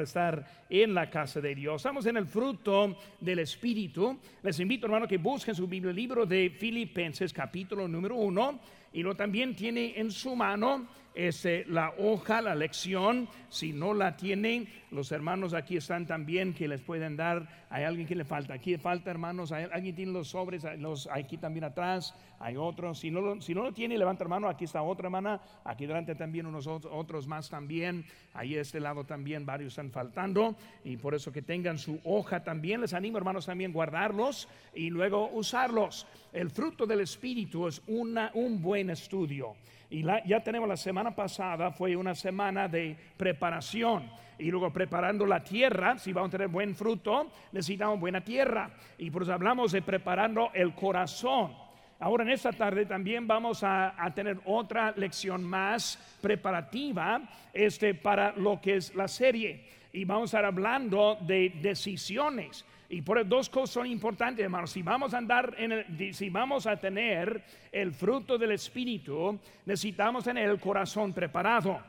estar en la casa de Dios. Estamos en el fruto del Espíritu. Les invito, hermano, que busquen su Biblia, libro de Filipenses, capítulo número uno, y lo también tiene en su mano este, la hoja, la lección. Si no la tienen, los hermanos aquí están también que les pueden dar. Hay alguien que le falta. Aquí falta, hermanos. alguien tiene los sobres, los, aquí también atrás. Hay otros. Si no, si no lo tiene, levanta hermano. Aquí está otra hermana. Aquí delante también unos otros más también. Ahí este lado también varios están faltando. Y por eso que tengan su hoja también. Les animo, hermanos, también guardarlos y luego usarlos. El fruto del Espíritu es una, un buen estudio. Y ya tenemos la semana pasada, fue una semana de preparación. Y luego preparando la tierra, si vamos a tener buen fruto, necesitamos buena tierra. Y por eso hablamos de preparando el corazón. Ahora en esta tarde también vamos a, tener otra lección más preparativa este, para lo que es la serie. Y vamos a estar hablando de decisiones. Y por dos cosas son importantes. Si vamos a andar en el, si vamos a tener el fruto del Espíritu, necesitamos tener el corazón preparado.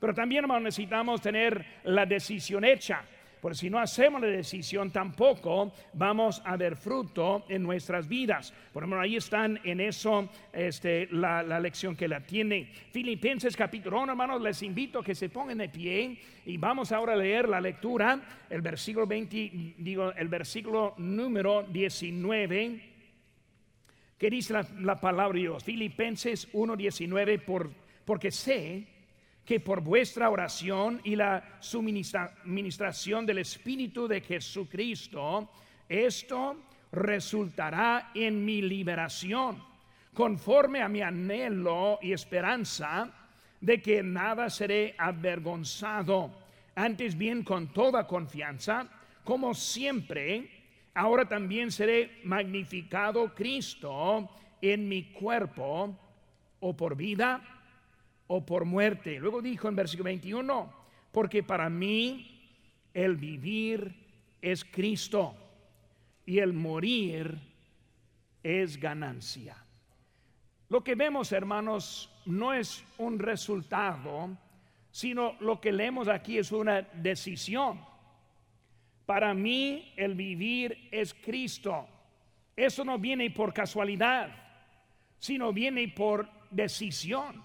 Pero también, necesitamos tener la decisión hecha. Porque si no hacemos la decisión, tampoco vamos a ver fruto en nuestras vidas. Por ejemplo, ahí están en eso este, la, lección que la tiene. Filipenses capítulo 1, hermanos, les invito a que se pongan de pie y vamos ahora a leer la lectura, el versículo 20, digo, el versículo número 19 que dice la, la, palabra de Dios. Filipenses 1:19, por, porque sé que por vuestra oración y la suministración del Espíritu de Jesucristo, esto resultará en mi liberación, conforme a mi anhelo y esperanza de que nada seré avergonzado, antes bien con toda confianza, como siempre, ahora también seré magnificado Cristo en mi cuerpo, o por vida, o por muerte. Luego dijo en versículo 21, porque para mí el vivir es Cristo y el morir es ganancia. Lo que vemos, hermanos, no es un resultado, sino lo que leemos aquí es una decisión. Para mí el vivir es Cristo. Eso no viene por casualidad, sino viene por decisión.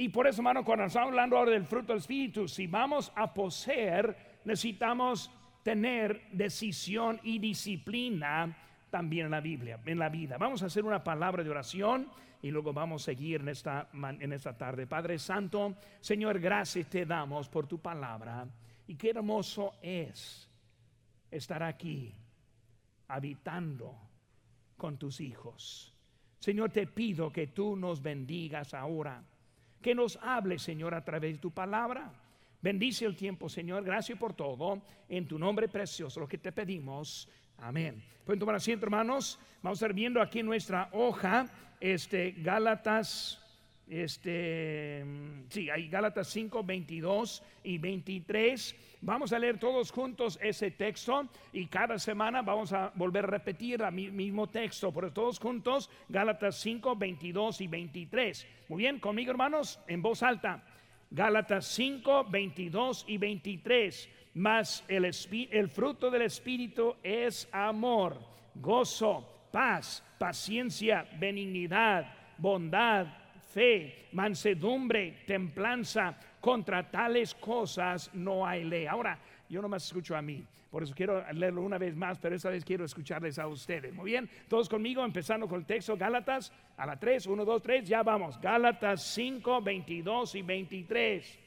Y por eso, hermano, cuando estamos hablando ahora del fruto del Espíritu, si vamos a poseer, necesitamos tener decisión y disciplina también en la Biblia, en la vida. Vamos a hacer una palabra de oración y luego vamos a seguir en esta, en esta tarde. Padre Santo, Señor, gracias te damos por tu palabra. Y qué hermoso es estar aquí habitando con tus hijos. Señor, te pido que tú nos bendigas ahora que nos hable, Señor, a través de tu palabra. Bendice el tiempo, Señor. Gracias por todo. En tu nombre precioso, lo que te pedimos. Amén. Pueden tomar asiento, hermanos. Vamos a estar viendo aquí nuestra hoja, este, Gálatas este, sí, hay Gálatas 5, 22 y 23. Vamos a leer todos juntos ese texto y cada semana vamos a volver a repetir el mismo texto, pero todos juntos, Gálatas 5, 22 y 23. Muy bien, conmigo hermanos, en voz alta. Gálatas 5, 22 y 23. Más el, el fruto del Espíritu es amor, gozo, paz, paciencia, benignidad, bondad fe, mansedumbre, templanza. Contra tales cosas no hay ley. Ahora, yo no más escucho a mí. Por eso quiero leerlo una vez más, pero esta vez quiero escucharles a ustedes. Muy bien, todos conmigo, empezando con el texto Gálatas a la 3, 1, 2, 3, ya vamos. Gálatas 5, 22 y 23.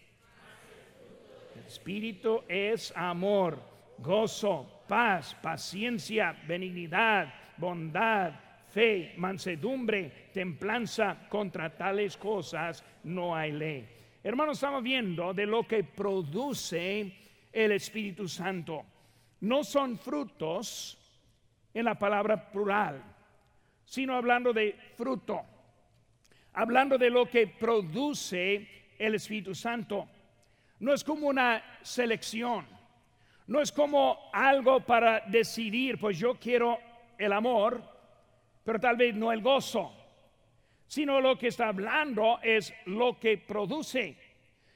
El Espíritu es amor, gozo, paz, paciencia, benignidad, bondad fe, mansedumbre, templanza, contra tales cosas no hay ley. Hermanos, estamos viendo de lo que produce el Espíritu Santo. No son frutos en la palabra plural, sino hablando de fruto, hablando de lo que produce el Espíritu Santo. No es como una selección, no es como algo para decidir, pues yo quiero el amor, pero tal vez no el gozo, sino lo que está hablando es lo que produce.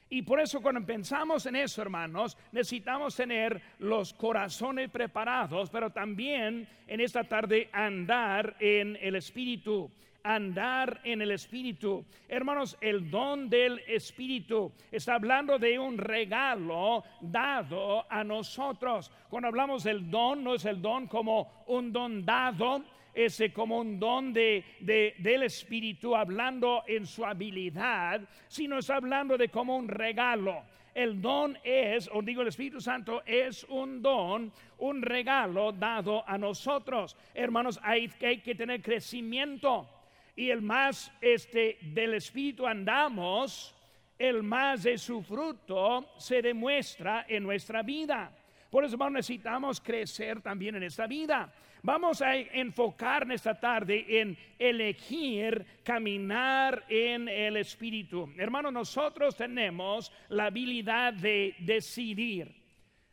Y por eso cuando pensamos en eso, hermanos, necesitamos tener los corazones preparados, pero también en esta tarde andar en el Espíritu andar en el Espíritu. Hermanos, el don del Espíritu está hablando de un regalo dado a nosotros. Cuando hablamos del don, no es el don como un don dado, es como un don de, del Espíritu hablando en su habilidad, sino está hablando de como un regalo. El don es, o digo el Espíritu Santo, es un don, un regalo dado a nosotros. Hermanos, hay, hay que tener crecimiento y el más este, del Espíritu andamos, el más de su fruto se demuestra en nuestra vida. Por eso necesitamos crecer también en esta vida. Vamos a enfocar en esta tarde en elegir caminar en el Espíritu. Hermanos, nosotros tenemos la habilidad de decidir.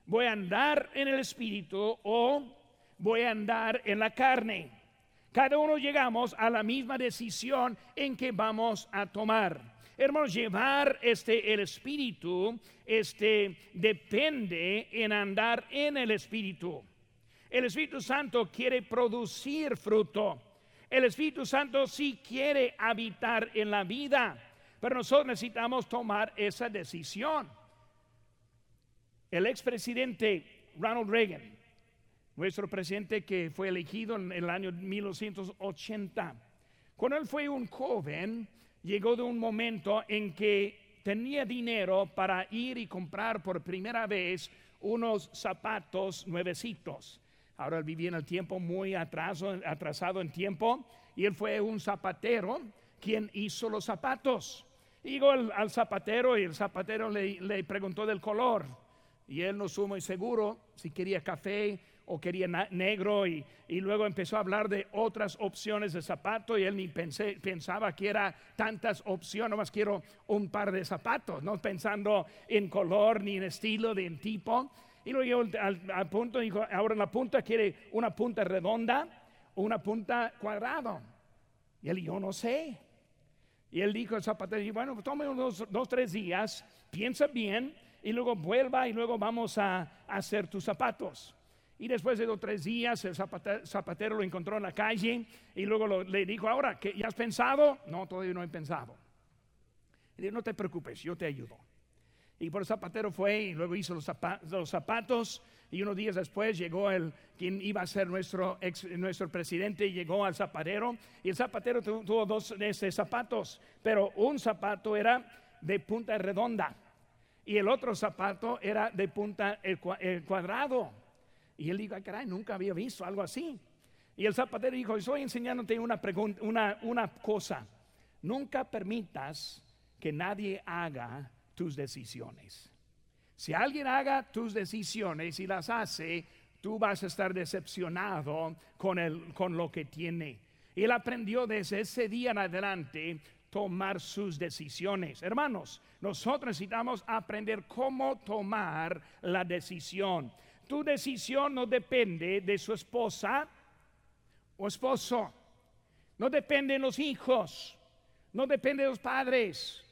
¿Voy a andar en el Espíritu o voy a andar en la carne? Cada uno llegamos a la misma decisión en que vamos a tomar. Hermanos, llevar este el espíritu este depende en andar en el espíritu. El Espíritu Santo quiere producir fruto. El Espíritu Santo sí quiere habitar en la vida, pero nosotros necesitamos tomar esa decisión. El expresidente Ronald Reagan nuestro presidente que fue elegido en el año 1980. Cuando él fue un joven, llegó de un momento en que tenía dinero para ir y comprar por primera vez unos zapatos nuevecitos. Ahora él vivía en el tiempo muy atrasado en tiempo y él fue un zapatero quien hizo los zapatos. Llegó al, zapatero y el zapatero le, le, preguntó del color y él no supo muy seguro si quería café o quería negro y, luego empezó a hablar de otras opciones de zapato y él ni pensaba que era tantas opciones, más quiero un par de zapatos, no pensando en color ni en estilo, ni en tipo. Y luego llegó al, punto, dijo, ahora la punta quiere una punta redonda o una punta cuadrada. Y él, yo no sé. Y él dijo al zapatero, bueno, tome unos dos, tres días, piensa bien y luego vuelva y luego vamos a hacer tus zapatos. Y después de dos tres días, el zapatero, lo encontró en la calle y luego le dijo, ahora, ¿qué, ¿ya has pensado? No, todavía no he pensado. Y dijo, no te preocupes, yo te ayudo. Y por el zapatero fue y luego hizo los, zapatos, y unos días después llegó el quien iba a ser nuestro, ex, nuestro presidente, llegó al zapatero y el zapatero tuvo, dos de esos zapatos, pero un zapato era de punta redonda y el otro zapato era de punta cuadrado. Y él dijo, caray, nunca había visto algo así. Y el zapatero dijo, estoy enseñándote una, pregunta, una, cosa. Nunca permitas que nadie haga tus decisiones. Si alguien haga tus decisiones y las hace, tú vas a estar decepcionado con, el, con lo que tiene. Él aprendió desde ese día en adelante tomar sus decisiones. Hermanos, nosotros necesitamos aprender cómo tomar la decisión. Tu decisión no depende de su esposa o esposo. No depende de los hijos. No depende de los padres.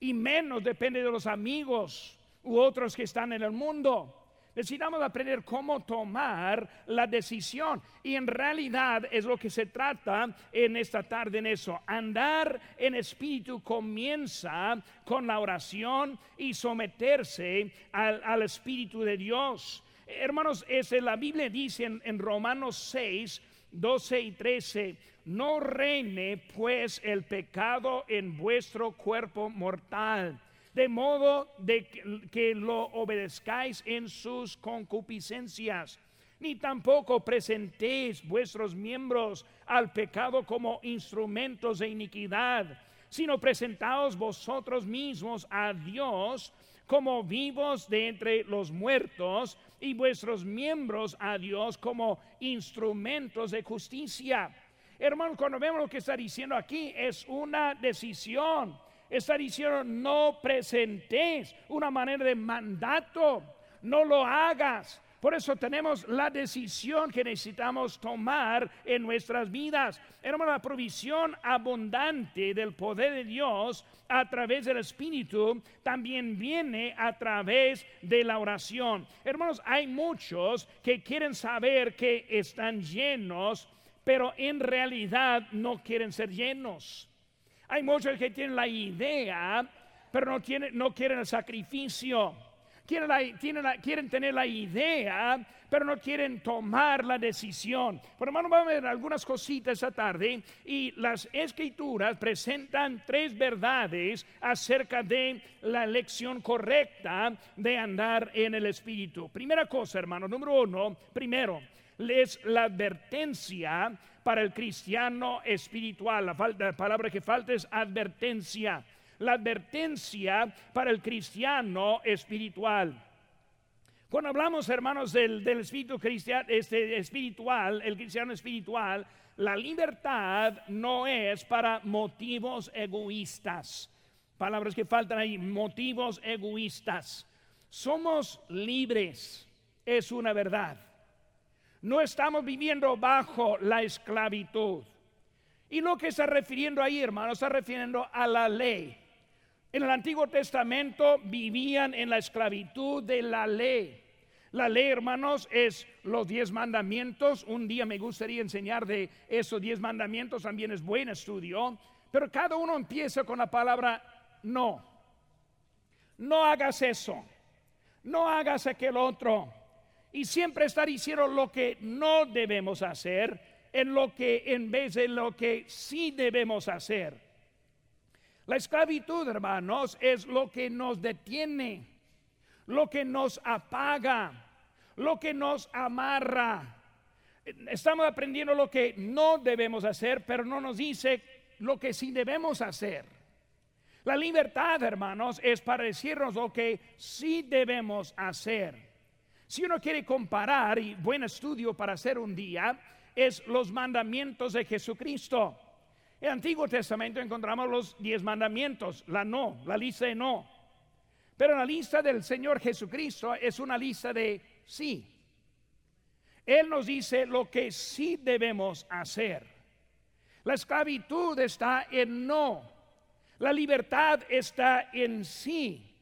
Y menos depende de los amigos u otros que están en el mundo. Necesitamos aprender cómo tomar la decisión. Y en realidad es lo que se trata en esta tarde en eso. Andar en espíritu comienza con la oración y someterse al, al Espíritu de Dios. Hermanos, ese, la Biblia dice en, Romanos 6, 12 y 13, no reine pues el pecado en vuestro cuerpo mortal, de modo de que, lo obedezcáis en sus concupiscencias, ni tampoco presentéis vuestros miembros al pecado como instrumentos de iniquidad, sino presentaos vosotros mismos a Dios como vivos de entre los muertos y vuestros miembros a Dios como instrumentos de justicia. Hermanos, cuando vemos lo que está diciendo aquí, es una decisión. Está diciendo, no presentes una manera de mandato, no lo hagas. Por eso tenemos la decisión que necesitamos tomar en nuestras vidas. Hermano, la provisión abundante del poder de Dios a través del Espíritu también viene a través de la oración. Hermanos, hay muchos que quieren saber que están llenos, pero en realidad no quieren ser llenos. Hay muchos que tienen la idea, pero no, tienen, no quieren el sacrificio. Quieren, tener la idea, pero no quieren tomar la decisión. Por hermano, vamos a ver algunas cositas esta tarde y las escrituras presentan tres verdades acerca de la elección correcta de andar en el Espíritu. Primera cosa, hermano, número uno, primero, es la advertencia para el cristiano espiritual. La, palabra que falta es advertencia la advertencia para el cristiano espiritual. Cuando hablamos, hermanos, del, espíritu cristiano, este, espiritual, el cristiano espiritual, la libertad no es para motivos egoístas. Palabras que faltan ahí, motivos egoístas. Somos libres, es una verdad. No estamos viviendo bajo la esclavitud. Y lo que está refiriendo ahí, hermanos, está refiriendo a la ley. En el Antiguo Testamento vivían en la esclavitud de la ley. La ley, hermanos, es los diez mandamientos. Un día me gustaría enseñar de esos diez mandamientos, también es buen estudio. Pero cada uno empieza con la palabra no. No hagas eso. No hagas aquel otro. Y siempre está diciendo lo que no debemos hacer en lo que en vez de lo que sí debemos hacer. La esclavitud, hermanos, es lo que nos detiene, lo que nos apaga, lo que nos amarra. Estamos aprendiendo lo que no debemos hacer, pero no nos dice lo que sí debemos hacer. La libertad, hermanos, es para decirnos lo que sí debemos hacer. Si uno quiere comparar, y buen estudio para hacer un día, es los mandamientos de Jesucristo. En el Antiguo Testamento encontramos los diez mandamientos, la no, la lista de no. Pero la lista del Señor Jesucristo es una lista de sí. Él nos dice lo que sí debemos hacer. La esclavitud está en no. La libertad está en sí.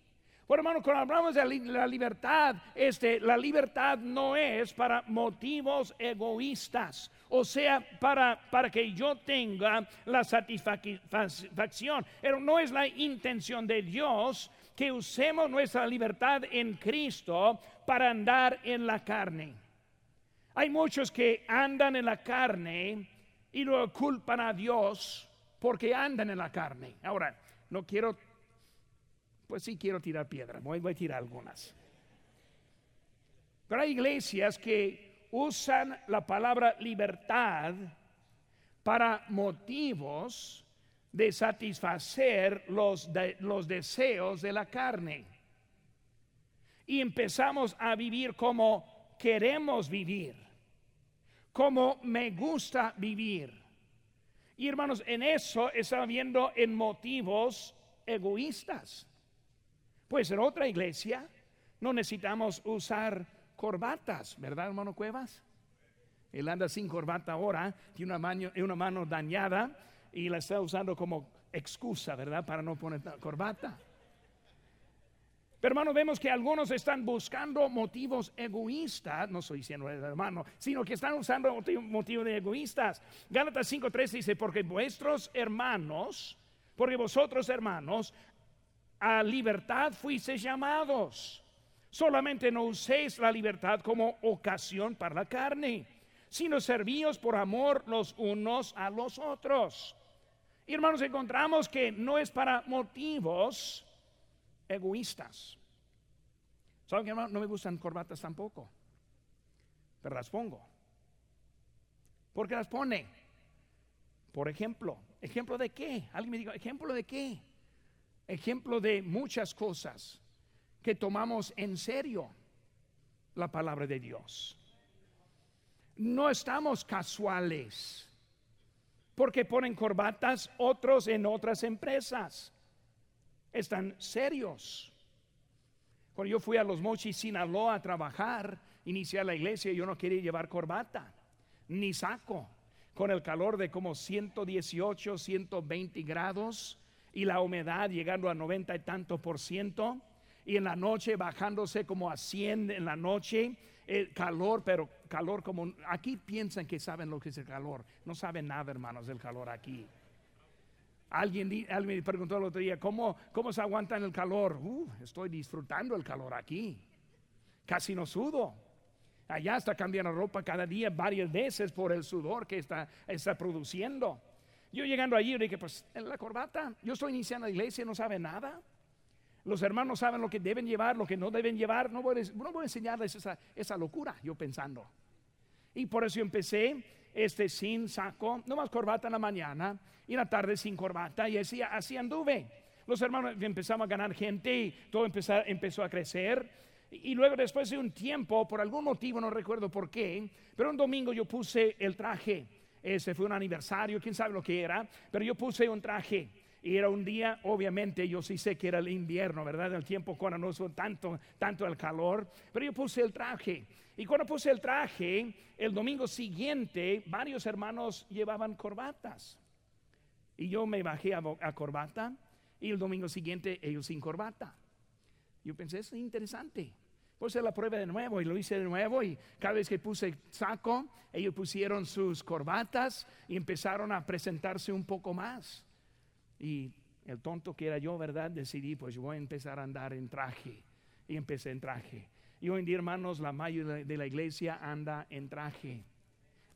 Por hermano, cuando hablamos de la libertad, este, la libertad no es para motivos egoístas, o sea, para, para que yo tenga la satisfacción. Pero no es la intención de Dios que usemos nuestra libertad en Cristo para andar en la carne. Hay muchos que andan en la carne y lo culpan a Dios porque andan en la carne. Ahora, no quiero pues sí quiero tirar piedra, voy, a tirar algunas. Pero hay iglesias que usan la palabra libertad para motivos de satisfacer los, los deseos de la carne. Y empezamos a vivir como queremos vivir, como me gusta vivir. Y hermanos, en eso está viendo en motivos egoístas. Pues en otra iglesia no necesitamos usar corbatas, ¿verdad, hermano Cuevas? Él anda sin corbata ahora, tiene una mano, una mano dañada y la está usando como excusa, ¿verdad? Para no poner corbata. Pero hermano, vemos que algunos están buscando motivos egoístas, no estoy diciendo hermano, sino que están usando motivos egoístas. Gálatas 5.3 dice, porque vuestros hermanos, porque vosotros hermanos, a libertad fuisteis llamados. Solamente no uséis la libertad como ocasión para la carne, sino servíos por amor los unos a los otros. Y hermanos, encontramos que no es para motivos egoístas. ¿Saben que hermano? No me gustan corbatas tampoco, pero las pongo. ¿Por qué las pone? Por ejemplo, ¿ejemplo de qué? Alguien me diga, ¿ejemplo de qué? Ejemplo de muchas cosas que tomamos en serio la palabra de Dios. No estamos casuales porque ponen corbatas otros en otras empresas. Están serios. Cuando yo fui a los Mochis Sinaloa a trabajar, iniciar la iglesia, yo no quería llevar corbata, ni saco, con el calor de como 118, 120 grados y la humedad llegando a 90 y tanto por ciento, y en la noche bajándose como a 100 en la noche, el calor, pero calor como, aquí piensan que saben lo que es el calor, no saben nada hermanos del calor aquí. Alguien, alguien me preguntó el otro día, ¿cómo, cómo se aguanta en el calor? Uh, estoy disfrutando el calor aquí. Casi no sudo. Allá está cambiando ropa cada día varias veces por el sudor que está, está produciendo. Yo llegando allí dije, pues en la corbata, yo estoy iniciando la iglesia, no sabe nada. Los hermanos saben lo que deben llevar, lo que no deben llevar. No voy, no voy a enseñarles esa, esa locura, yo pensando. Y por eso empecé este sin saco, no más corbata en la mañana y en la tarde sin corbata y así, así anduve. Los hermanos empezamos a ganar gente y todo empezó, empezó a crecer. Y luego después de un tiempo, por algún motivo, no recuerdo por qué, pero un domingo yo puse el traje. Ese fue un aniversario, quién sabe lo que era, pero yo puse un traje. Y era un día, obviamente, yo sí sé que era el invierno, ¿verdad? El tiempo cuando no fue tanto, tanto el calor, pero yo puse el traje. Y cuando puse el traje, el domingo siguiente, varios hermanos llevaban corbatas. Y yo me bajé a, corbata y el domingo siguiente ellos sin corbata. Yo pensé, es interesante. Puse la prueba de nuevo y lo hice de nuevo y cada vez que puse saco, ellos pusieron sus corbatas y empezaron a presentarse un poco más. Y el tonto que era yo, ¿verdad? Decidí, pues voy a empezar a andar en traje. Y empecé en traje. Y hoy en día, hermanos, la mayoría de la iglesia anda en traje,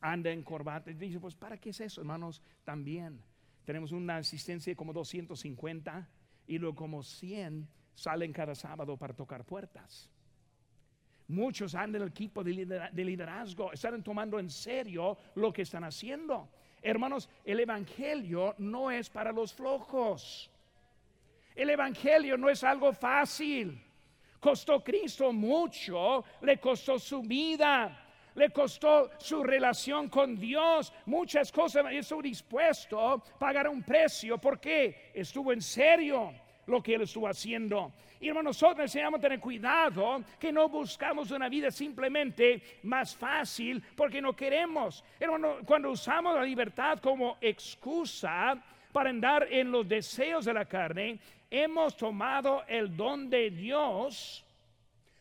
anda en corbata. Y dice, pues, ¿para qué es eso, hermanos? También tenemos una asistencia de como 250 y luego como 100 salen cada sábado para tocar puertas. Muchos andan en el equipo de liderazgo, están tomando en serio lo que están haciendo. Hermanos, el Evangelio no es para los flojos. El Evangelio no es algo fácil. Costó Cristo mucho, le costó su vida, le costó su relación con Dios, muchas cosas, estuvo dispuesto a pagar un precio. Porque estuvo en serio lo que él estuvo haciendo. Y hermanos, nosotros necesitamos tener cuidado que no buscamos una vida simplemente más fácil porque no queremos. Hermano, cuando usamos la libertad como excusa para andar en los deseos de la carne, hemos tomado el don de Dios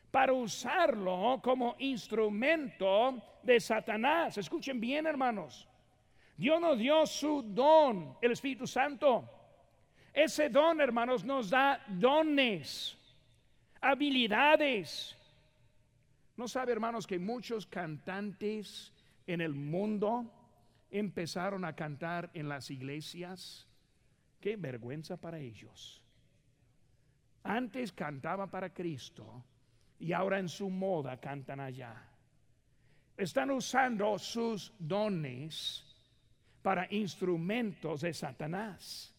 para usarlo como instrumento de Satanás. Escuchen bien, hermanos. Dios nos dio su don, el Espíritu Santo. Ese don, hermanos, nos da dones, habilidades. ¿No sabe, hermanos, que muchos cantantes en el mundo empezaron a cantar en las iglesias? Qué vergüenza para ellos. Antes cantaba para Cristo y ahora en su moda cantan allá. Están usando sus dones para instrumentos de Satanás.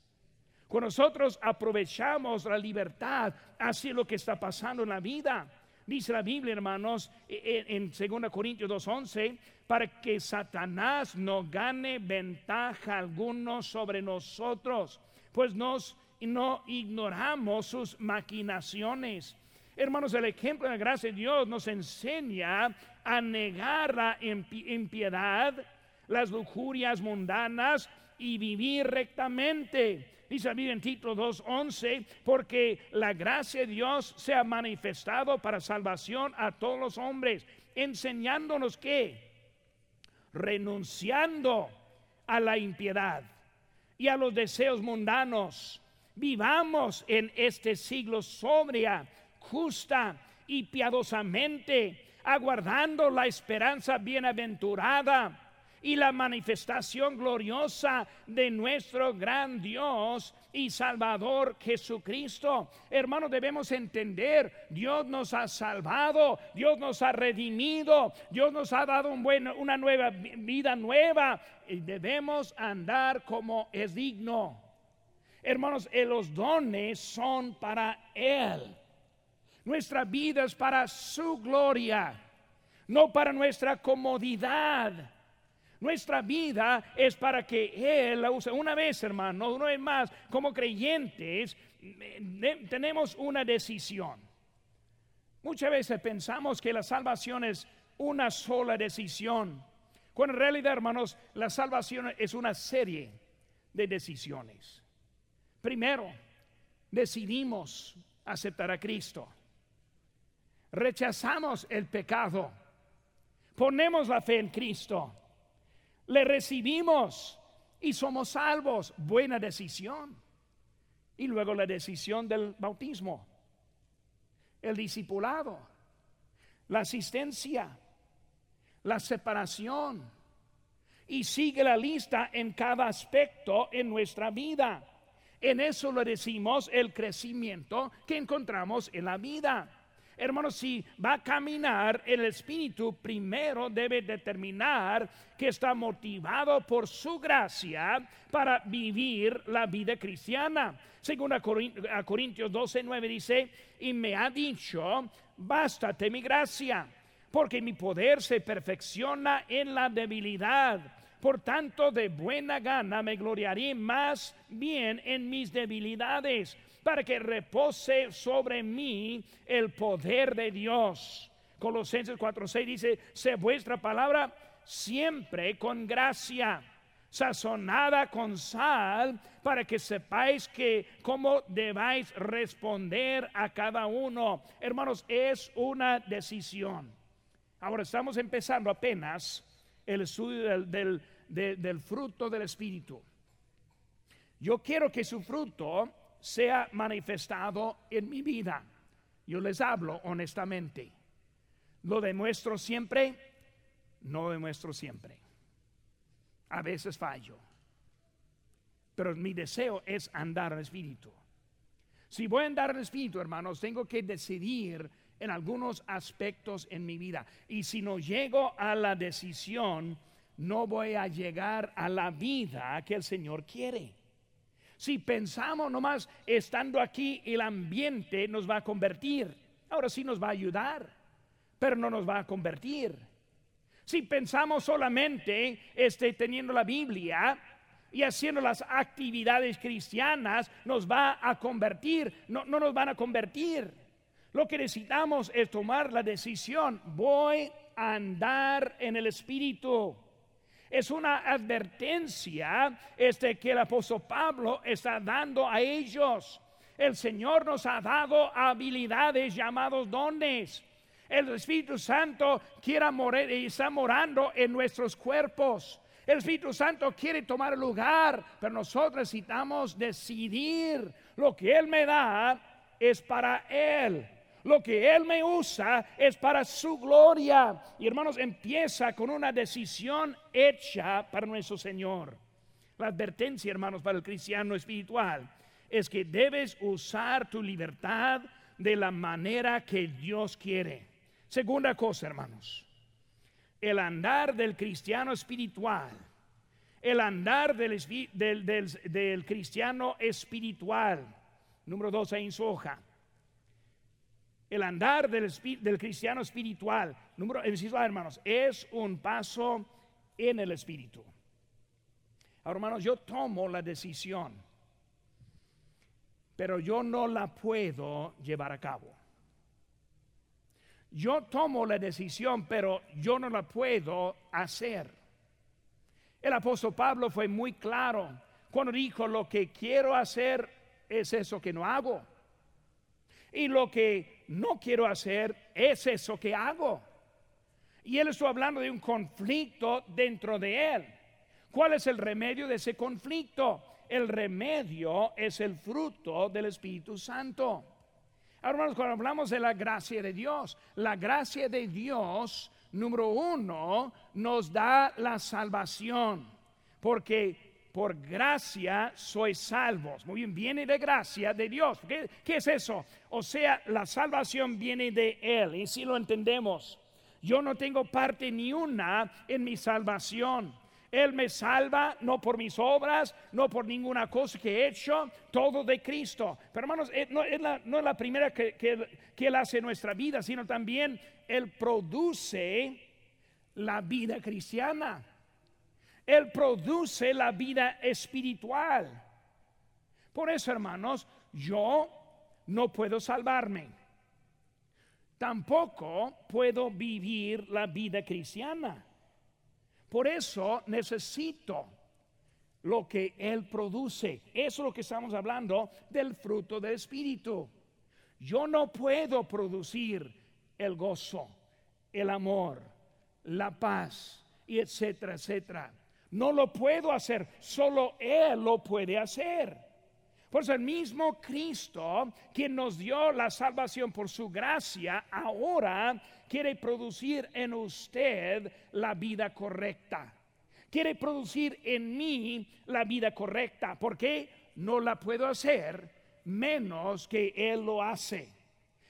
Cuando nosotros aprovechamos la libertad, así lo que está pasando en la vida. Dice la Biblia, hermanos, e, e, en 2 Corintios 2.11, para que Satanás no gane ventaja alguno sobre nosotros, pues nos no ignoramos sus maquinaciones. Hermanos, el ejemplo de la gracia de Dios nos enseña a negar la impiedad, las lujurias mundanas y vivir rectamente. Dice la en Tito 2.11, porque la gracia de Dios se ha manifestado para salvación a todos los hombres, enseñándonos que, renunciando a la impiedad y a los deseos mundanos, vivamos en este siglo sobria, justa y piadosamente, aguardando la esperanza bienaventurada y la manifestación gloriosa de nuestro gran Dios y Salvador Jesucristo. Hermanos, debemos entender, Dios nos ha salvado, Dios nos ha redimido, Dios nos ha dado un una nueva vida nueva y debemos andar como es digno. Hermanos, eh, los dones son para Él. Nuestra vida es para su gloria, no para nuestra comodidad. Nuestra vida es para que Él la use. Una vez, hermano, no es más, como creyentes, tenemos una decisión. Muchas veces pensamos que la salvación es una sola decisión. Cuando en realidad, hermanos, la salvación es una serie de decisiones. Primero, decidimos aceptar a Cristo. Rechazamos el pecado. Ponemos la fe en Cristo. Le recibimos y somos salvos. Buena decisión. Y luego la decisión del bautismo, el discipulado, la asistencia, la separación. Y sigue la lista en cada aspecto en nuestra vida. En eso lo decimos el crecimiento que encontramos en la vida. Hermanos, si va a caminar el Espíritu, primero debe determinar que está motivado por su gracia para vivir la vida cristiana. Según a Corintios 12, 9 dice, y me ha dicho, bástate mi gracia, porque mi poder se perfecciona en la debilidad. Por tanto, de buena gana me gloriaré más bien en mis debilidades para que repose sobre mí el poder de Dios. Colosenses 4:6 dice, sé vuestra palabra siempre con gracia, sazonada con sal, para que sepáis que cómo debáis responder a cada uno. Hermanos, es una decisión. Ahora estamos empezando apenas el estudio del, fruto del Espíritu. Yo quiero que su fruto sea manifestado en mi vida. Yo les hablo honestamente. ¿Lo demuestro siempre? No lo demuestro siempre. A veces fallo. Pero mi deseo es andar en espíritu. Si voy a andar en espíritu, hermanos, tengo que decidir en algunos aspectos en mi vida. Y si no llego a la decisión, no voy a llegar a la vida que el Señor quiere. Si pensamos nomás estando aquí, el ambiente nos va a convertir. Ahora sí nos va a ayudar, pero no nos va a convertir. Si pensamos solamente este, teniendo la Biblia y haciendo las actividades cristianas, nos va a convertir. No, no nos van a convertir. Lo que necesitamos es tomar la decisión. Voy a andar en el Espíritu. Es una advertencia este, que el apóstol Pablo está dando a ellos. El Señor nos ha dado habilidades llamados dones. El Espíritu Santo quiere morir y está morando en nuestros cuerpos. El Espíritu Santo quiere tomar lugar, pero nosotros necesitamos decidir lo que Él me da es para Él. Lo que Él me usa es para su gloria. Y hermanos, empieza con una decisión hecha para nuestro Señor. La advertencia, hermanos, para el cristiano espiritual es que debes usar tu libertad de la manera que Dios quiere. Segunda cosa, hermanos, el andar del cristiano espiritual, el andar del, cristiano espiritual, número dos ahí en su hoja, el andar del, del cristiano espiritual, número, hermanos, es un paso en el espíritu. Ahora, hermanos, yo tomo la decisión, pero yo no la puedo llevar a cabo. Yo tomo la decisión, pero yo no la puedo hacer. El apóstol Pablo fue muy claro cuando dijo, lo que quiero hacer es eso que no hago. Y lo que no quiero hacer es eso que hago. Y él está hablando de un conflicto dentro de él. ¿Cuál es el remedio de ese conflicto? El remedio es el fruto del Espíritu Santo. hermanos, cuando hablamos de la gracia de Dios, la gracia de Dios, número uno, nos da la salvación. Porque por gracia sois salvos. Muy bien, viene de gracia de Dios. ¿Qué, ¿Qué, es eso? O sea, la salvación viene de Él, y si lo entendemos. Yo no tengo parte ni una en mi salvación. Él me salva no por mis obras, no por ninguna cosa que he hecho, todo de Cristo. Pero hermanos, eh, no es la, primera que, que, que Él hace en nuestra vida, sino también Él produce la vida cristiana. Él produce la vida espiritual. Por eso, hermanos, yo no puedo salvarme. tampoco puedo vivir la vida cristiana. Por eso necesito lo que Él produce. Eso es lo que estamos hablando del fruto del Espíritu. Yo no puedo producir el gozo, el amor, la paz, y etcétera, etcétera. No lo puedo hacer, solo Él lo puede hacer. Pues el mismo Cristo, quien nos dio la salvación por su gracia, ahora quiere producir en usted la vida correcta. Quiere producir en mí la vida correcta. porque No la puedo hacer menos que Él lo hace.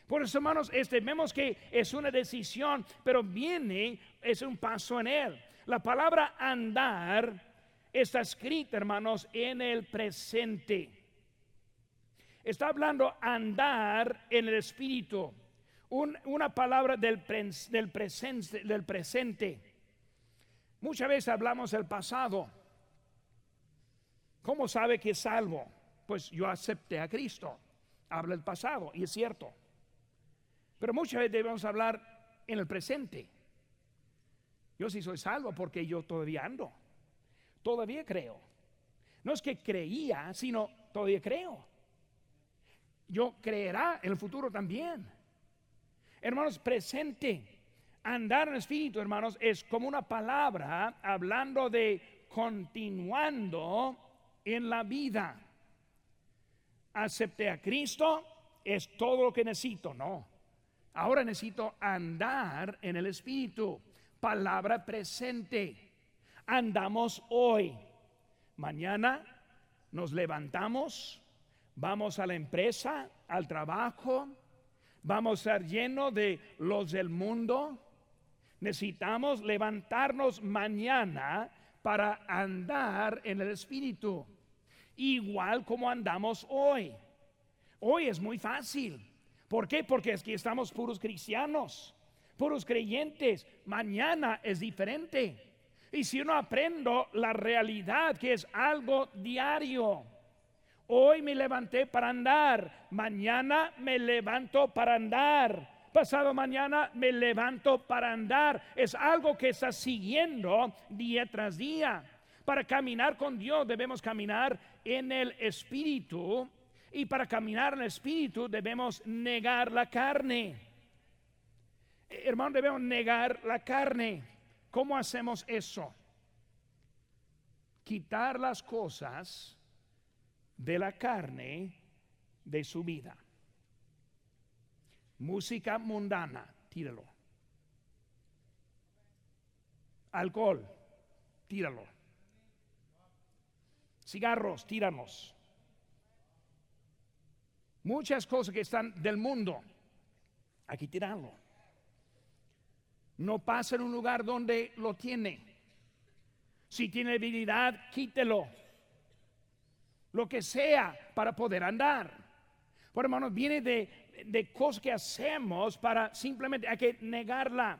Por eso, hermanos, este, vemos que es una decisión, pero viene, es un paso en Él. La palabra andar está escrita, hermanos, en el presente. Está hablando andar en el espíritu. una palabra del, del, presente, del presente. Muchas veces hablamos del pasado. ¿Cómo sabe que es salvo? Pues yo acepté a Cristo. Habla el pasado y es cierto. Pero muchas veces debemos hablar en el presente. Yo sí soy salvo porque yo todavía ando. Todavía creo. No es que creía, sino todavía creo. Yo creerá en el futuro también. Hermanos, presente. Andar en espíritu, hermanos, es como una palabra hablando de continuando en la vida. Acepté a Cristo, es todo lo que necesito, no. Ahora necesito andar en el espíritu palabra presente. Andamos hoy. Mañana nos levantamos, vamos a la empresa, al trabajo, vamos a ser llenos de los del mundo. Necesitamos levantarnos mañana para andar en el Espíritu, igual como andamos hoy. Hoy es muy fácil. ¿Por qué? Porque que estamos puros cristianos puros creyentes. Mañana es diferente. Y si uno aprendo la realidad que es algo diario. Hoy me levanté para andar, mañana me levanto para andar, pasado mañana me levanto para andar. Es algo que está siguiendo día tras día. Para caminar con Dios debemos caminar en el Espíritu y para caminar en el Espíritu debemos negar la carne. Hermano, debemos negar la carne. ¿Cómo hacemos eso? Quitar las cosas de la carne de su vida. Música mundana, tíralo. Alcohol, tíralo. Cigarros, tíranos. Muchas cosas que están del mundo, aquí tirarlo no pasa en un lugar donde lo tiene. Si tiene habilidad, quítelo. Lo que sea para poder andar. Por hermanos, viene de, de cosas que hacemos para simplemente, hay que negarla.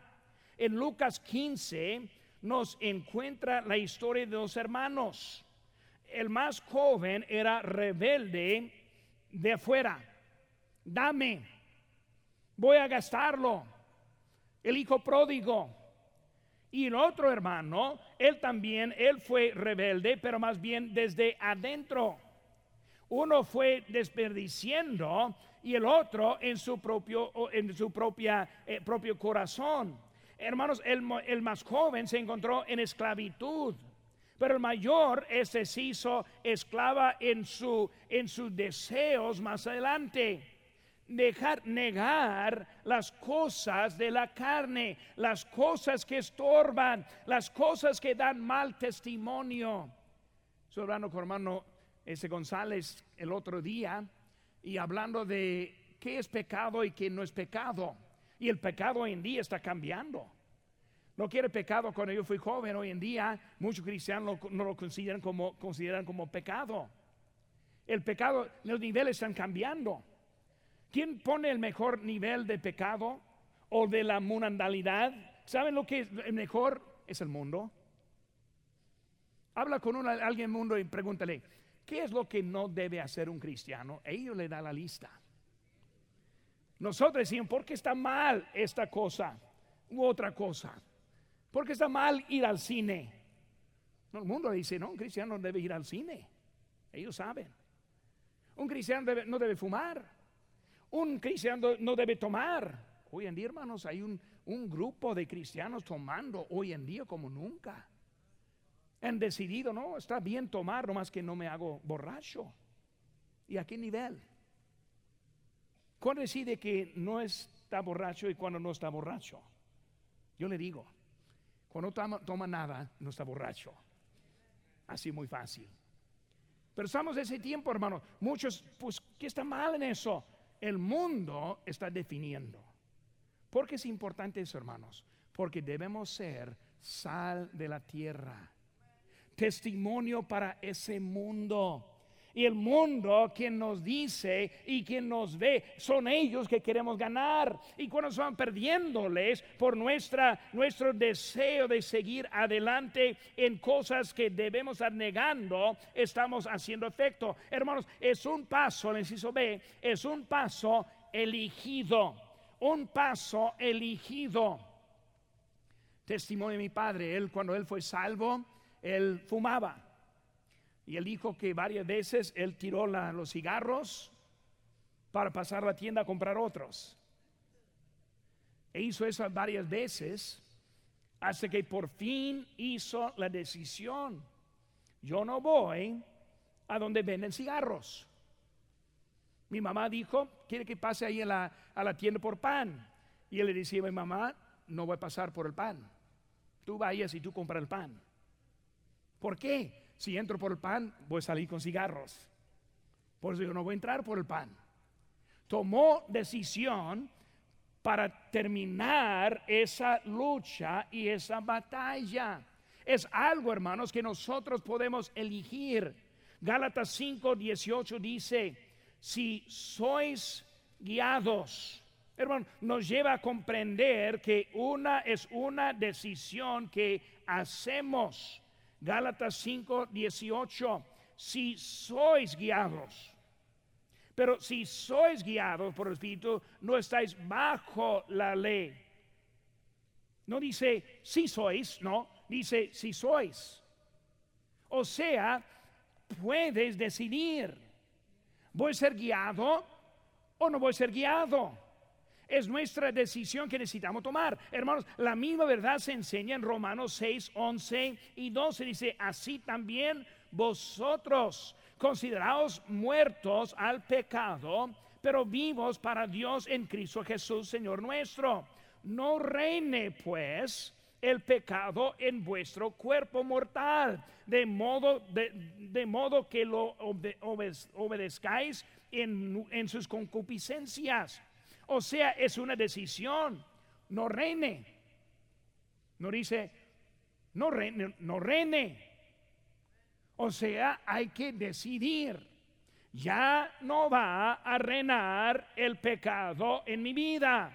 En Lucas 15 nos encuentra la historia de dos hermanos. El más joven era rebelde de afuera. Dame, voy a gastarlo el hijo pródigo. Y el otro hermano, él también, él fue rebelde, pero más bien desde adentro. Uno fue desperdiciando y el otro en su propio, en su propia, eh, propio corazón. Hermanos, el, el, más joven se encontró en esclavitud, pero el mayor ese se hizo esclava en, su, en sus deseos más adelante dejar negar las cosas de la carne, las cosas que estorban, las cosas que dan mal testimonio. Hablando con hermano ese González el otro día y hablando de qué es pecado y qué no es pecado. Y el pecado hoy en día está cambiando. No quiere pecado cuando yo fui joven, hoy en día muchos cristianos no lo consideran como, consideran como pecado. El pecado, los niveles están cambiando. ¿Quién pone el mejor nivel de pecado o de la mundanalidad? ¿Saben lo que es el mejor? Es el mundo. Habla con alguien mundo y pregúntale, ¿qué es lo que no debe hacer un cristiano? Ellos le da la lista. Nosotros decimos, ¿por qué está mal esta cosa u otra cosa? ¿Por qué está mal ir al cine? El mundo dice, no, un cristiano no debe ir al cine. Ellos saben. Un cristiano no debe fumar. Un cristiano no debe tomar. Hoy en día, hermanos, hay un, un grupo de cristianos tomando hoy en día como nunca. Han decidido, no, está bien tomar, nomás que no me hago borracho. ¿Y a qué nivel? ¿Cuándo decide que no está borracho y cuando no está borracho? Yo le digo, cuando toma, nada, no está borracho. Así muy fácil. Pero estamos ese tiempo, hermano. Muchos, pues, ¿qué está mal en eso? El mundo está definiendo. ¿Por qué es importante eso, hermanos? Porque debemos ser sal de la tierra. Testimonio para ese mundo. Y el mundo quien nos dice y quien nos ve son ellos que queremos ganar. Y cuando van perdiéndoles por nuestra, nuestro deseo de seguir adelante en cosas que debemos estar negando, estamos haciendo efecto. Hermanos, es un paso, el inciso B, es un paso elegido. Un paso elegido. Testimonio de mi padre, él cuando él fue salvo, él fumaba. Y él dijo que varias veces él tiró los cigarros para pasar a la tienda a comprar otros. E hizo eso varias veces hasta que por fin hizo la decisión. Yo no voy a donde venden cigarros. Mi mamá dijo, quiere que pase ahí a la, a la tienda por pan. Y él le decía, mi mamá, no voy a pasar por el pan. Tú vayas y tú compras el pan. ¿Por qué? Si entro por el pan, voy a salir con cigarros. Por eso yo no voy a entrar por el pan. Tomó decisión para terminar esa lucha y esa batalla. Es algo, hermanos, que nosotros podemos elegir. Gálatas 5, 18 dice, si sois guiados, hermano, nos lleva a comprender que una es una decisión que hacemos Gálatas 5, 18. Si sois guiados, pero si sois guiados por el Espíritu, no estáis bajo la ley. No dice si sois, no, dice si sois. O sea, puedes decidir, ¿voy a ser guiado o no voy a ser guiado? Es nuestra decisión que necesitamos tomar. Hermanos, la misma verdad se enseña en Romanos 6, 11 y 12. Dice, así también vosotros consideraos muertos al pecado, pero vivos para Dios en Cristo Jesús, Señor nuestro. No reine pues el pecado en vuestro cuerpo mortal, de modo, de, modo que lo obedezcáis en, en sus concupiscencias o sea, es una decisión. No reine. No dice, no reine, no reine. O sea, hay que decidir. Ya no va a reinar el pecado en mi vida.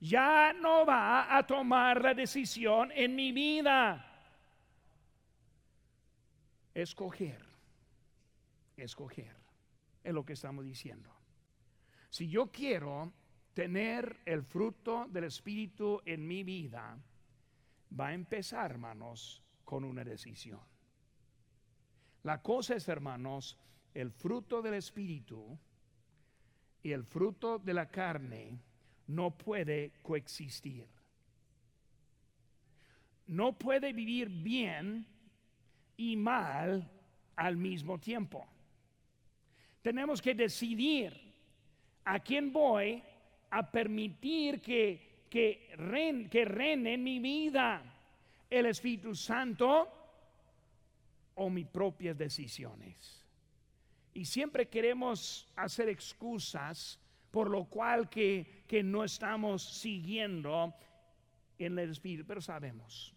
Ya no va a tomar la decisión en mi vida. Escoger. Escoger. Es lo que estamos diciendo. Si yo quiero tener el fruto del Espíritu en mi vida, va a empezar, hermanos, con una decisión. La cosa es, hermanos, el fruto del Espíritu y el fruto de la carne no puede coexistir. No puede vivir bien y mal al mismo tiempo. Tenemos que decidir ¿A quién voy a permitir que, que, que reine en mi vida? ¿El Espíritu Santo o mis propias decisiones? Y siempre queremos hacer excusas por lo cual que, que no estamos siguiendo en el Espíritu, pero sabemos,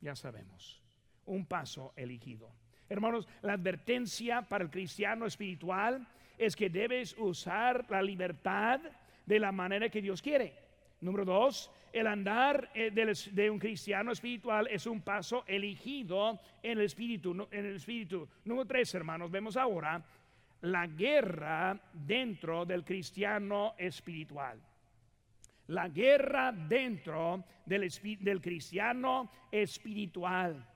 ya sabemos, un paso elegido. Hermanos, la advertencia para el cristiano espiritual es que debes usar la libertad de la manera que Dios quiere. Número dos, el andar eh, de un cristiano espiritual es un paso elegido en el espíritu. En el espíritu. Número tres, hermanos, vemos ahora la guerra dentro del cristiano espiritual. La guerra dentro del, del cristiano espiritual.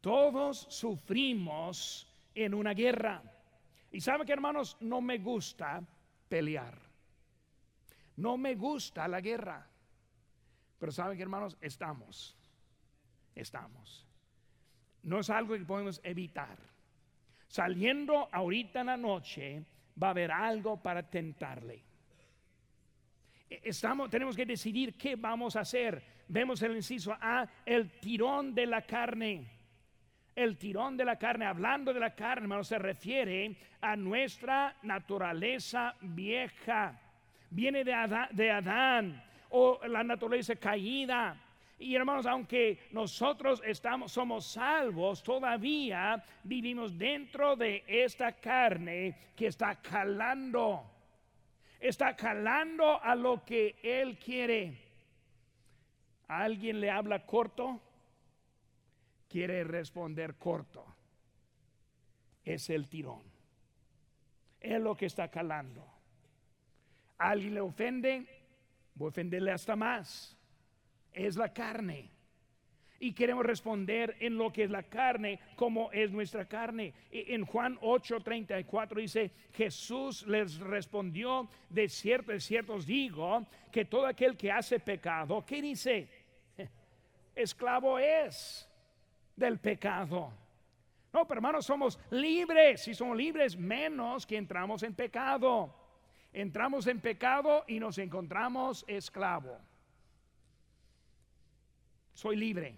Todos sufrimos en una guerra. Y saben que hermanos, no me gusta pelear. No me gusta la guerra. Pero saben que hermanos, estamos. Estamos. No es algo que podemos evitar. Saliendo ahorita en la noche, va a haber algo para tentarle. E, estamos, tenemos que decidir qué vamos a hacer. Vemos el inciso A, el tirón de la carne. El tirón de la carne, hablando de la carne, hermano, se refiere a nuestra naturaleza vieja. Viene de Adán o la naturaleza caída y hermanos, aunque nosotros estamos, somos salvos, todavía vivimos dentro de esta carne que está calando. Está calando a lo que Él quiere. alguien le habla corto? Quiere responder corto. Es el tirón. Es lo que está calando. alguien le ofende? Voy a ofenderle hasta más es la carne. Y queremos responder en lo que es la carne, como es nuestra carne. En Juan 8:34 dice, Jesús les respondió, de cierto, de cierto os digo, que todo aquel que hace pecado, ¿qué dice? Esclavo es del pecado. No, pero hermanos, somos libres. Si somos libres, menos que entramos en pecado. Entramos en pecado y nos encontramos esclavo soy libre.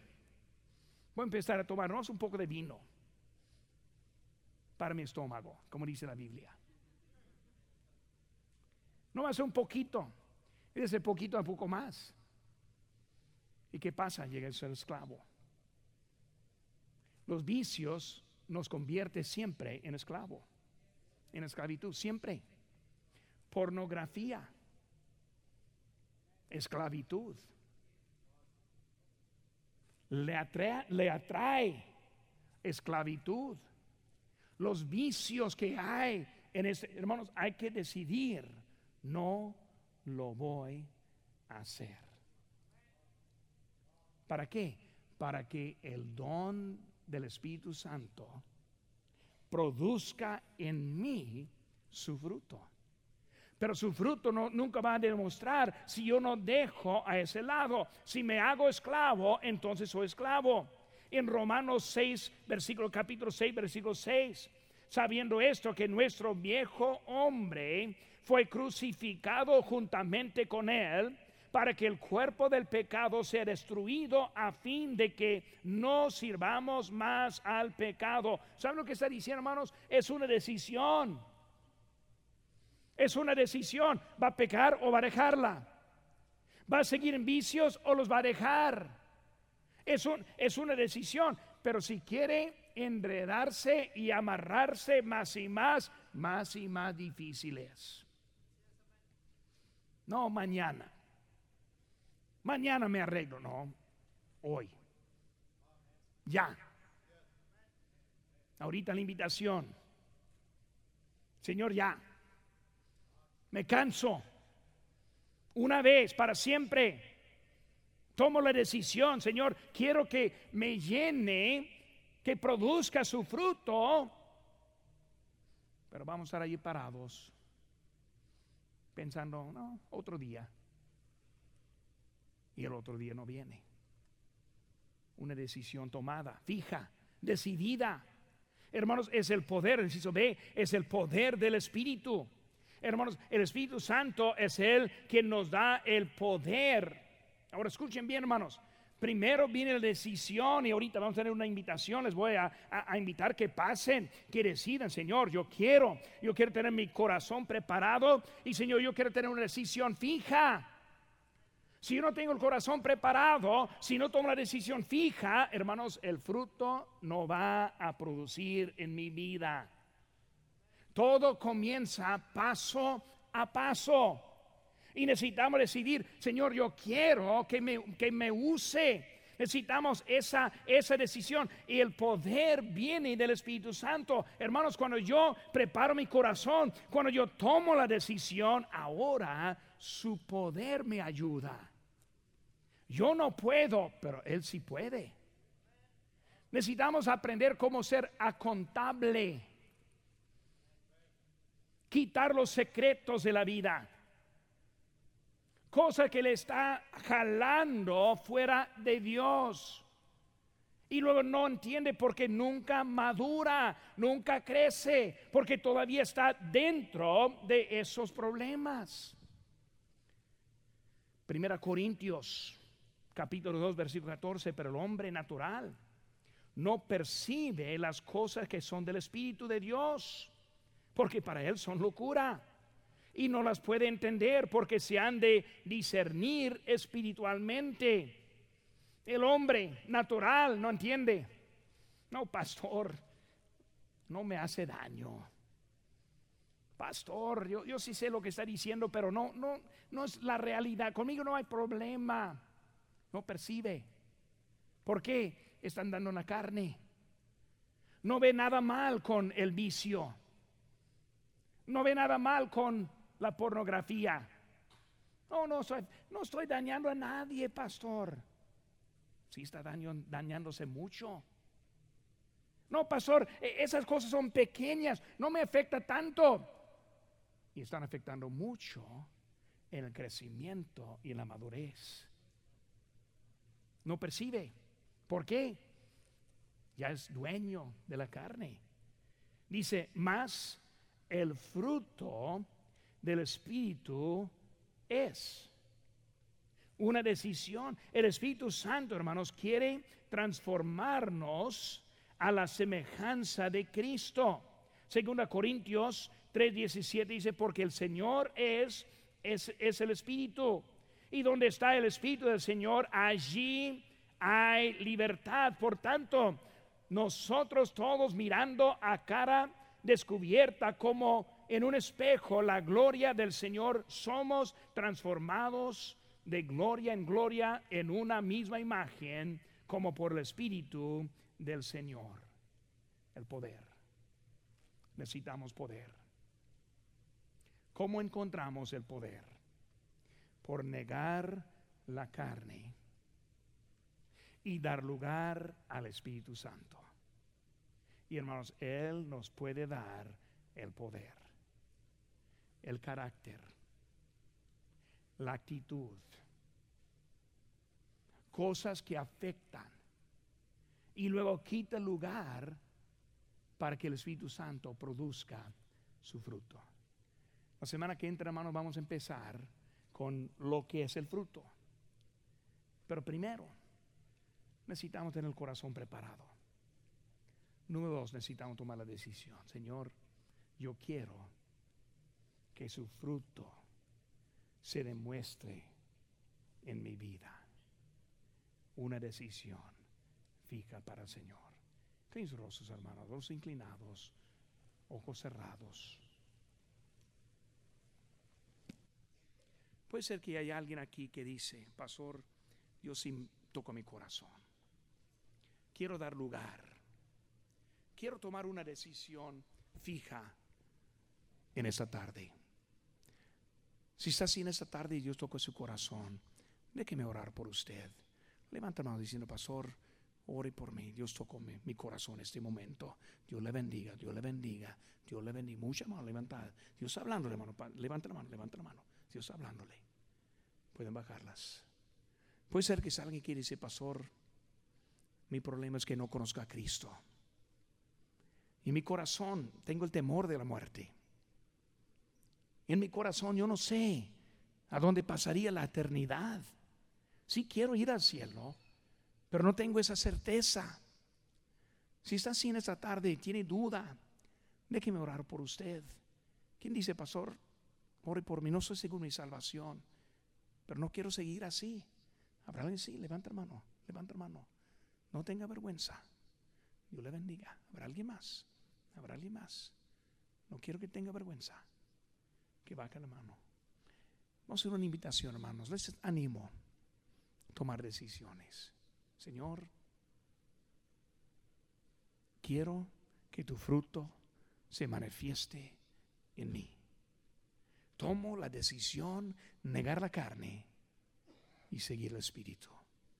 Voy a empezar a tomarnos un poco de vino para mi estómago, como dice la Biblia. No ser un poquito, es ese poquito a poco más. ¿Y qué pasa? Llega a ser esclavo. Los vicios nos convierte siempre en esclavo, en esclavitud, siempre. Pornografía, esclavitud le atrae, le atrae esclavitud. Los vicios que hay en este, hermanos, hay que decidir, no lo voy a hacer. ¿Para qué? Para que el don del Espíritu Santo produzca en mí su fruto. Pero su fruto no, nunca va a demostrar si yo no dejo a ese lado. Si me hago esclavo, entonces soy esclavo. En Romanos 6, versículo capítulo 6, versículo 6, sabiendo esto que nuestro viejo hombre fue crucificado juntamente con él para que el cuerpo del pecado sea destruido a fin de que no sirvamos más al pecado. ¿Saben lo que está diciendo, hermanos? Es una decisión. Es una decisión. ¿Va a pecar o va a dejarla? ¿Va a seguir en vicios o los va a dejar? Es, es una decisión. Pero si quiere enredarse y amarrarse más y más, más y más difícil es. No, mañana. Mañana me arreglo. No, hoy. Ya. Ahorita la invitación. Señor, ya. Me canso. Una vez, para siempre. Tomo la decisión, Señor, quiero que me llene, que produzca su fruto. Pero vamos a estar allí parados, pensando, no, otro día. Y el otro día no viene. Una decisión tomada, fija, decidida. Hermanos, es el poder, el B, es el poder del Espíritu. Hermanos, el Espíritu Santo es el que nos da el poder. Ahora escuchen bien, hermanos. Primero viene la decisión y ahorita vamos a tener una invitación. Les voy a, invitar que pasen, que decidan, Señor, yo quiero, yo quiero tener mi corazón preparado y Señor, yo quiero tener una decisión fija. Si yo no tengo el corazón preparado, si no tomo la decisión fija, hermanos, el fruto no va a producir en mi vida. Todo comienza paso a paso. Y necesitamos decidir, Señor, yo quiero que me, que me use. Necesitamos esa, esa decisión y el poder viene del Espíritu Santo. Hermanos, cuando yo preparo mi corazón, cuando yo tomo la decisión, ahora su poder me ayuda. Yo no puedo, pero Él sí puede. Necesitamos aprender cómo ser acontable, quitar los secretos de la vida cosa que le está jalando fuera de Dios. Y luego no entiende porque nunca madura, nunca crece, porque todavía está dentro de esos problemas. Primera Corintios, capítulo 2, versículo 14, pero el hombre natural no percibe las cosas que son del Espíritu de Dios, porque para él son locura y no las puede entender porque se han de discernir espiritualmente. El hombre natural no entiende. No, pastor, no me hace daño. Pastor, yo, yo sí sé lo que está diciendo, pero no, no, no es la realidad. Conmigo no hay problema. No percibe. ¿Por qué? Están dando la carne. No ve nada mal con el vicio. No ve nada mal con la pornografía. No, no, soy, no estoy dañando a nadie, pastor. Sí está dañándose mucho. No, pastor, e, esas cosas son pequeñas, no me afecta tanto. Y están afectando mucho en el crecimiento y en la madurez. No percibe. ¿Por qué? Ya es dueño de la carne. Dice, más el fruto del Espíritu es una decisión. El Espíritu Santo, hermanos, quiere transformarnos a la semejanza de Cristo. Segunda Corintios 3:17 dice, porque el Señor es, es, es el Espíritu. Y donde está el Espíritu del Señor, allí hay libertad. Por tanto, nosotros todos mirando a cara descubierta como en un espejo la gloria del Señor, somos transformados de gloria en gloria en una misma imagen como por el Espíritu del Señor. El poder. Necesitamos poder. ¿Cómo encontramos el poder? Por negar la carne y dar lugar al Espíritu Santo. Y hermanos, Él nos puede dar el poder el carácter, la actitud, cosas que afectan y luego quita lugar para que el Espíritu Santo produzca su fruto. La semana que entra, hermanos, vamos a empezar con lo que es el fruto. Pero primero, necesitamos tener el corazón preparado. Número dos, necesitamos tomar la decisión. Señor, yo quiero que su fruto se demuestre en mi vida. Una decisión fija para el Señor. Tenéis rostros, hermanos, dos inclinados, ojos cerrados. Puede ser que haya alguien aquí que dice, Pastor, yo sí toco mi corazón. Quiero dar lugar. Quiero tomar una decisión fija en esta tarde. Si está así en esta tarde y Dios toca su corazón, déjeme orar por usted. Levanta mano diciendo, Pastor, ore por mí. Dios tocó mi, corazón en este momento. Dios le bendiga, Dios le bendiga, Dios le bendiga. Mucha mano levantada. Dios hablándole, hermano. Levanta la mano, levanta la mano. Dios hablándole. Pueden bajarlas. Puede ser que alguien quiere decir, Pastor, mi problema es que no conozca a Cristo. Y mi corazón, tengo el temor de la muerte en mi corazón yo no sé a dónde pasaría la eternidad. Sí quiero ir al cielo, pero no tengo esa certeza. Si está así en esta tarde tiene duda, déjeme orar por usted. ¿Quién dice, pastor? Ore por mí, no soy seguro mi salvación, pero no quiero seguir así. Habrá alguien, sí, levanta mano, levanta mano. No tenga vergüenza. Dios le bendiga. Habrá alguien más. Habrá alguien más. No quiero que tenga vergüenza que baja la mano. Vamos a hacer una invitación, hermanos. Les animo a tomar decisiones. Señor, quiero que tu fruto se manifieste en mí. Tomo la decisión negar la carne y seguir el Espíritu.